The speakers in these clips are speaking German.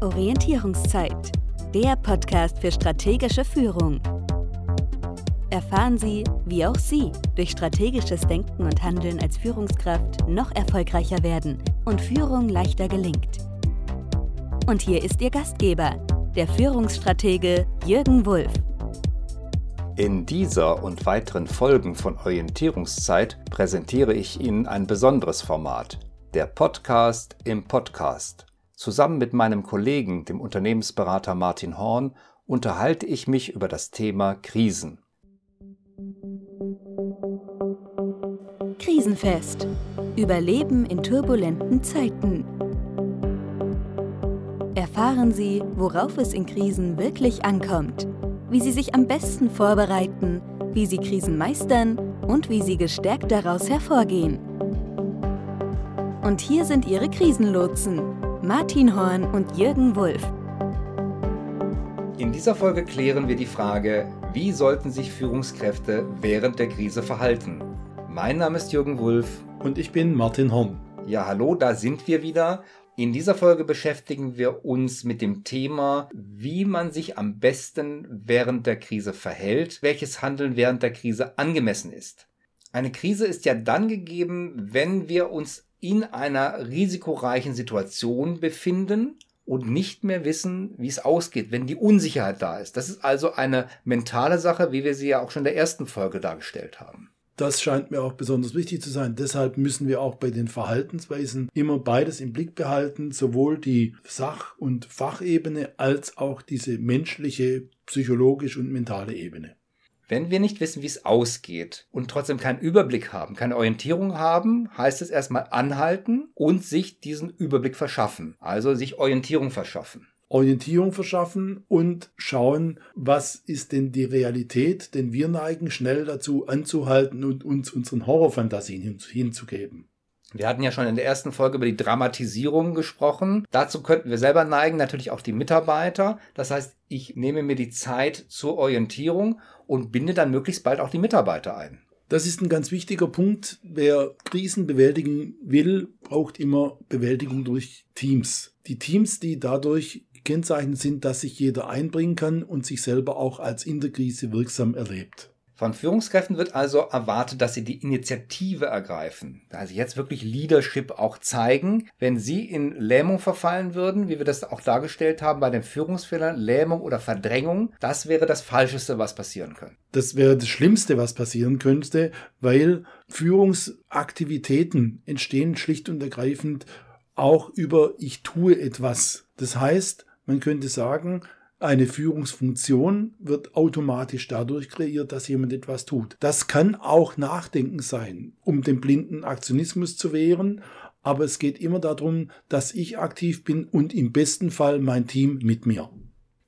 Orientierungszeit, der Podcast für strategische Führung. Erfahren Sie, wie auch Sie durch strategisches Denken und Handeln als Führungskraft noch erfolgreicher werden und Führung leichter gelingt. Und hier ist Ihr Gastgeber, der Führungsstratege Jürgen Wulff. In dieser und weiteren Folgen von Orientierungszeit präsentiere ich Ihnen ein besonderes Format, der Podcast im Podcast. Zusammen mit meinem Kollegen, dem Unternehmensberater Martin Horn, unterhalte ich mich über das Thema Krisen. Krisenfest. Überleben in turbulenten Zeiten. Erfahren Sie, worauf es in Krisen wirklich ankommt, wie Sie sich am besten vorbereiten, wie Sie Krisen meistern und wie Sie gestärkt daraus hervorgehen. Und hier sind Ihre Krisenlotsen, Martin Horn und Jürgen Wulff. In dieser Folge klären wir die Frage, wie sollten sich Führungskräfte während der Krise verhalten? Mein Name ist Jürgen Wulff. Und ich bin Martin Horn. Ja, hallo, da sind wir wieder. In dieser Folge beschäftigen wir uns mit dem Thema, wie man sich am besten während der Krise verhält, welches Handeln während der Krise angemessen ist. Eine Krise ist ja dann gegeben, wenn wir uns in einer risikoreichen Situation befinden und nicht mehr wissen, wie es ausgeht, wenn die Unsicherheit da ist. Das ist also eine mentale Sache, wie wir sie ja auch schon in der ersten Folge dargestellt haben. Das scheint mir auch besonders wichtig zu sein. Deshalb müssen wir auch bei den Verhaltensweisen immer beides im Blick behalten, sowohl die Sach- und Fachebene als auch diese menschliche, psychologische und mentale Ebene. Wenn wir nicht wissen, wie es ausgeht und trotzdem keinen Überblick haben, keine Orientierung haben, heißt es erstmal anhalten und sich diesen Überblick verschaffen. Also sich Orientierung verschaffen. Orientierung verschaffen und schauen, was ist denn die Realität, denn wir neigen schnell dazu anzuhalten und uns unseren Horrorfantasien hinzugeben. Wir hatten ja schon in der ersten Folge über die Dramatisierung gesprochen. Dazu könnten wir selber neigen, natürlich auch die Mitarbeiter. Das heißt, ich nehme mir die Zeit zur Orientierung und binde dann möglichst bald auch die Mitarbeiter ein. Das ist ein ganz wichtiger Punkt. Wer Krisen bewältigen will, braucht immer Bewältigung durch Teams. Die Teams, die dadurch gekennzeichnet sind, dass sich jeder einbringen kann und sich selber auch als in der Krise wirksam erlebt. Von Führungskräften wird also erwartet, dass sie die Initiative ergreifen, also jetzt wirklich Leadership auch zeigen. Wenn sie in Lähmung verfallen würden, wie wir das auch dargestellt haben bei den Führungsfehlern, Lähmung oder Verdrängung, das wäre das Falscheste, was passieren könnte. Das wäre das Schlimmste, was passieren könnte, weil Führungsaktivitäten entstehen schlicht und ergreifend auch über ich tue etwas. Das heißt, man könnte sagen, eine Führungsfunktion wird automatisch dadurch kreiert, dass jemand etwas tut. Das kann auch Nachdenken sein, um den blinden Aktionismus zu wehren, aber es geht immer darum, dass ich aktiv bin und im besten Fall mein Team mit mir.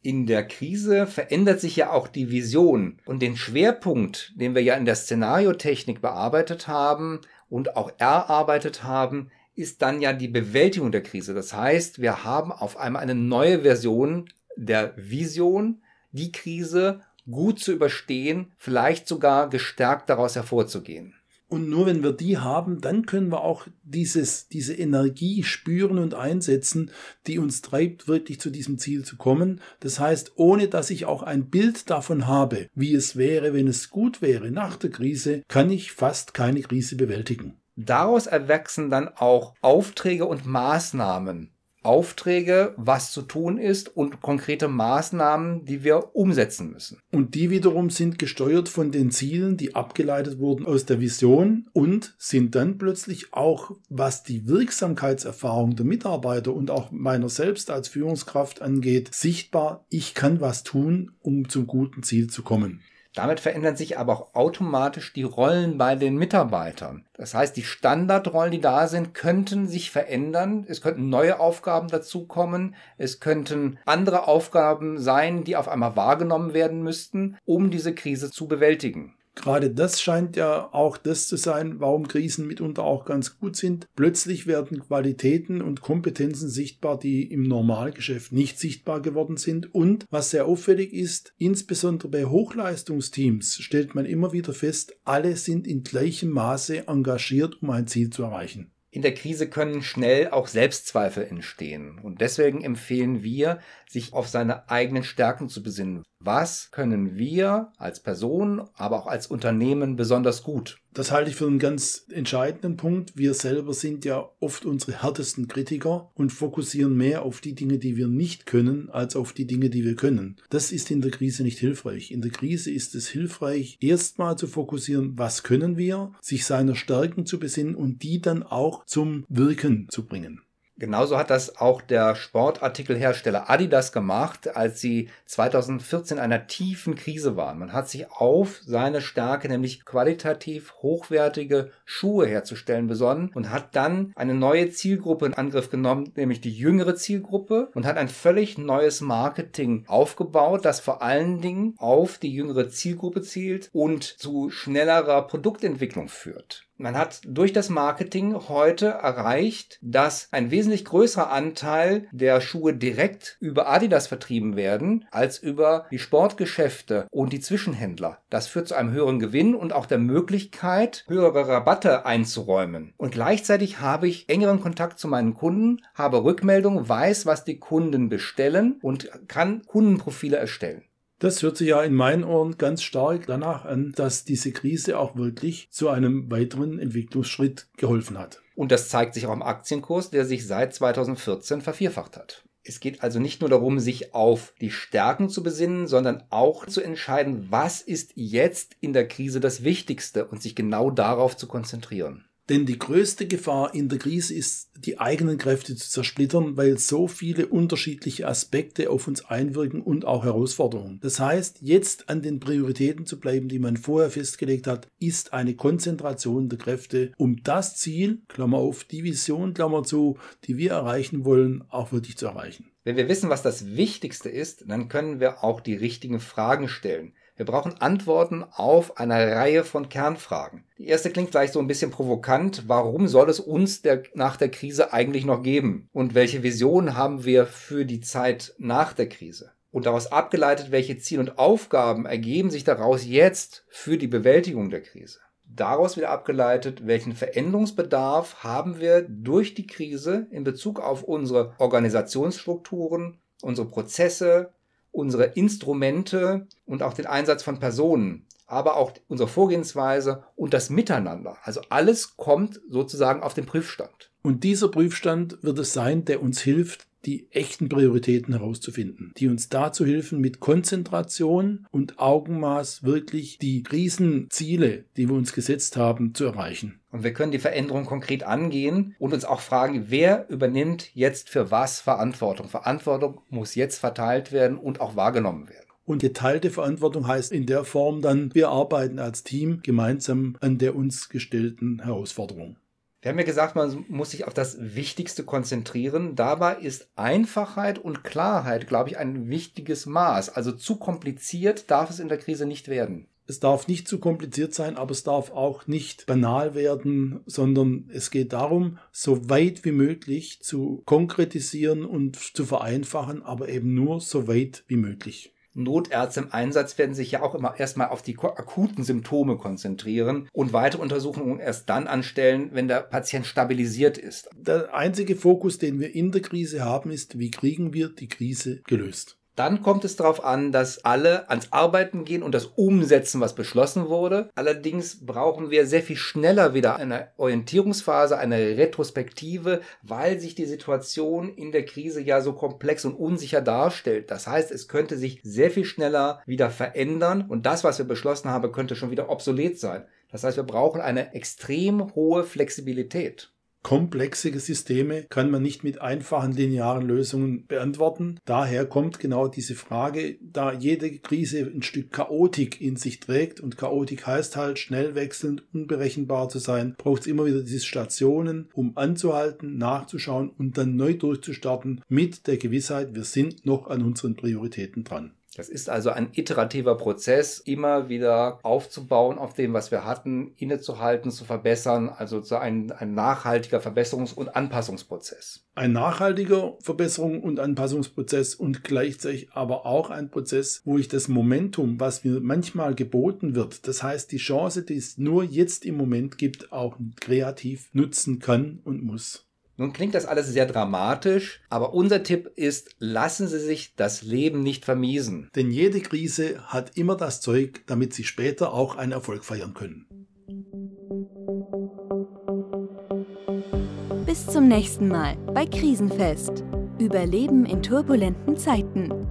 In der Krise verändert sich ja auch die Vision und den Schwerpunkt, den wir ja in der Szenariotechnik bearbeitet haben und auch erarbeitet haben, ist dann ja die Bewältigung der Krise. Das heißt, wir haben auf einmal eine neue Version der Vision, die Krise gut zu überstehen, vielleicht sogar gestärkt daraus hervorzugehen. Und nur wenn wir die haben, dann können wir auch dieses, diese Energie spüren und einsetzen, die uns treibt, wirklich zu diesem Ziel zu kommen. Das heißt, ohne dass ich auch ein Bild davon habe, wie es wäre, wenn es gut wäre nach der Krise, kann ich fast keine Krise bewältigen. Daraus erwachsen dann auch Aufträge und Maßnahmen, Aufträge, was zu tun ist und konkrete Maßnahmen, die wir umsetzen müssen. Und die wiederum sind gesteuert von den Zielen, die abgeleitet wurden aus der Vision und sind dann plötzlich auch, was die Wirksamkeitserfahrung der Mitarbeiter und auch meiner selbst als Führungskraft angeht, sichtbar, ich kann was tun, um zum guten Ziel zu kommen. Damit verändern sich aber auch automatisch die Rollen bei den Mitarbeitern. Das heißt, die Standardrollen, die da sind, könnten sich verändern. Es könnten neue Aufgaben dazukommen. Es könnten andere Aufgaben sein, die auf einmal wahrgenommen werden müssten, um diese Krise zu bewältigen. Gerade das scheint ja auch das zu sein, warum Krisen mitunter auch ganz gut sind. Plötzlich werden Qualitäten und Kompetenzen sichtbar, die im Normalgeschäft nicht sichtbar geworden sind. Und was sehr auffällig ist, insbesondere bei Hochleistungsteams stellt man immer wieder fest, alle sind in gleichem Maße engagiert, um ein Ziel zu erreichen. In der Krise können schnell auch Selbstzweifel entstehen. Und deswegen empfehlen wir, sich auf seine eigenen Stärken zu besinnen. Was können wir als Person, aber auch als Unternehmen besonders gut? Das halte ich für einen ganz entscheidenden Punkt. Wir selber sind ja oft unsere härtesten Kritiker und fokussieren mehr auf die Dinge, die wir nicht können, als auf die Dinge, die wir können. Das ist in der Krise nicht hilfreich. In der Krise ist es hilfreich, erstmal zu fokussieren, was können wir, sich seiner Stärken zu besinnen und die dann auch zum Wirken zu bringen. Genauso hat das auch der Sportartikelhersteller Adidas gemacht, als sie 2014 in einer tiefen Krise waren. Man hat sich auf seine Stärke, nämlich qualitativ hochwertige Schuhe herzustellen, besonnen und hat dann eine neue Zielgruppe in Angriff genommen, nämlich die jüngere Zielgruppe und hat ein völlig neues Marketing aufgebaut, das vor allen Dingen auf die jüngere Zielgruppe zielt und zu schnellerer Produktentwicklung führt. Man hat durch das Marketing heute erreicht, dass ein wesentlich größerer Anteil der Schuhe direkt über Adidas vertrieben werden, als über die Sportgeschäfte und die Zwischenhändler. Das führt zu einem höheren Gewinn und auch der Möglichkeit, höhere Rabatte einzuräumen. Und gleichzeitig habe ich engeren Kontakt zu meinen Kunden, habe Rückmeldungen, weiß, was die Kunden bestellen und kann Kundenprofile erstellen. Das hört sich ja in meinen Ohren ganz stark danach an, dass diese Krise auch wirklich zu einem weiteren Entwicklungsschritt geholfen hat. Und das zeigt sich auch im Aktienkurs, der sich seit 2014 vervierfacht hat. Es geht also nicht nur darum, sich auf die Stärken zu besinnen, sondern auch zu entscheiden, was ist jetzt in der Krise das Wichtigste und sich genau darauf zu konzentrieren. Denn die größte Gefahr in der Krise ist, die eigenen Kräfte zu zersplittern, weil so viele unterschiedliche Aspekte auf uns einwirken und auch Herausforderungen. Das heißt, jetzt an den Prioritäten zu bleiben, die man vorher festgelegt hat, ist eine Konzentration der Kräfte, um das Ziel, Klammer auf, die Vision, Klammer zu, die wir erreichen wollen, auch wirklich zu erreichen. Wenn wir wissen, was das Wichtigste ist, dann können wir auch die richtigen Fragen stellen. Wir brauchen Antworten auf eine Reihe von Kernfragen. Die erste klingt vielleicht so ein bisschen provokant. Warum soll es uns der, nach der Krise eigentlich noch geben? Und welche Visionen haben wir für die Zeit nach der Krise? Und daraus abgeleitet, welche Ziele und Aufgaben ergeben sich daraus jetzt für die Bewältigung der Krise? Daraus wieder abgeleitet, welchen Veränderungsbedarf haben wir durch die Krise in Bezug auf unsere Organisationsstrukturen, unsere Prozesse, unsere Instrumente und auch den Einsatz von Personen, aber auch unsere Vorgehensweise und das Miteinander. Also alles kommt sozusagen auf den Prüfstand. Und dieser Prüfstand wird es sein, der uns hilft, die echten Prioritäten herauszufinden, die uns dazu helfen, mit Konzentration und Augenmaß wirklich die Riesenziele, die wir uns gesetzt haben, zu erreichen. Und wir können die Veränderung konkret angehen und uns auch fragen, wer übernimmt jetzt für was Verantwortung? Verantwortung muss jetzt verteilt werden und auch wahrgenommen werden. Und geteilte Verantwortung heißt in der Form dann, wir arbeiten als Team gemeinsam an der uns gestellten Herausforderung. Wir haben ja gesagt, man muss sich auf das Wichtigste konzentrieren. Dabei ist Einfachheit und Klarheit, glaube ich, ein wichtiges Maß. Also zu kompliziert darf es in der Krise nicht werden. Es darf nicht zu kompliziert sein, aber es darf auch nicht banal werden, sondern es geht darum, so weit wie möglich zu konkretisieren und zu vereinfachen, aber eben nur so weit wie möglich. Notärzte im Einsatz werden sich ja auch immer erstmal auf die akuten Symptome konzentrieren und weitere Untersuchungen erst dann anstellen, wenn der Patient stabilisiert ist. Der einzige Fokus, den wir in der Krise haben, ist, wie kriegen wir die Krise gelöst. Dann kommt es darauf an, dass alle ans Arbeiten gehen und das umsetzen, was beschlossen wurde. Allerdings brauchen wir sehr viel schneller wieder eine Orientierungsphase, eine Retrospektive, weil sich die Situation in der Krise ja so komplex und unsicher darstellt. Das heißt, es könnte sich sehr viel schneller wieder verändern und das, was wir beschlossen haben, könnte schon wieder obsolet sein. Das heißt, wir brauchen eine extrem hohe Flexibilität. Komplexe Systeme kann man nicht mit einfachen linearen Lösungen beantworten. Daher kommt genau diese Frage, da jede Krise ein Stück Chaotik in sich trägt und Chaotik heißt halt schnell wechselnd, unberechenbar zu sein, braucht es immer wieder diese Stationen, um anzuhalten, nachzuschauen und dann neu durchzustarten mit der Gewissheit, wir sind noch an unseren Prioritäten dran. Das ist also ein iterativer Prozess, immer wieder aufzubauen auf dem, was wir hatten, innezuhalten, zu verbessern, also ein, ein nachhaltiger Verbesserungs- und Anpassungsprozess. Ein nachhaltiger Verbesserung und Anpassungsprozess und gleichzeitig aber auch ein Prozess, wo ich das Momentum, was mir manchmal geboten wird, das heißt die Chance, die es nur jetzt im Moment gibt, auch kreativ nutzen kann und muss. Nun klingt das alles sehr dramatisch, aber unser Tipp ist, lassen Sie sich das Leben nicht vermiesen. Denn jede Krise hat immer das Zeug, damit Sie später auch einen Erfolg feiern können. Bis zum nächsten Mal bei Krisenfest. Überleben in turbulenten Zeiten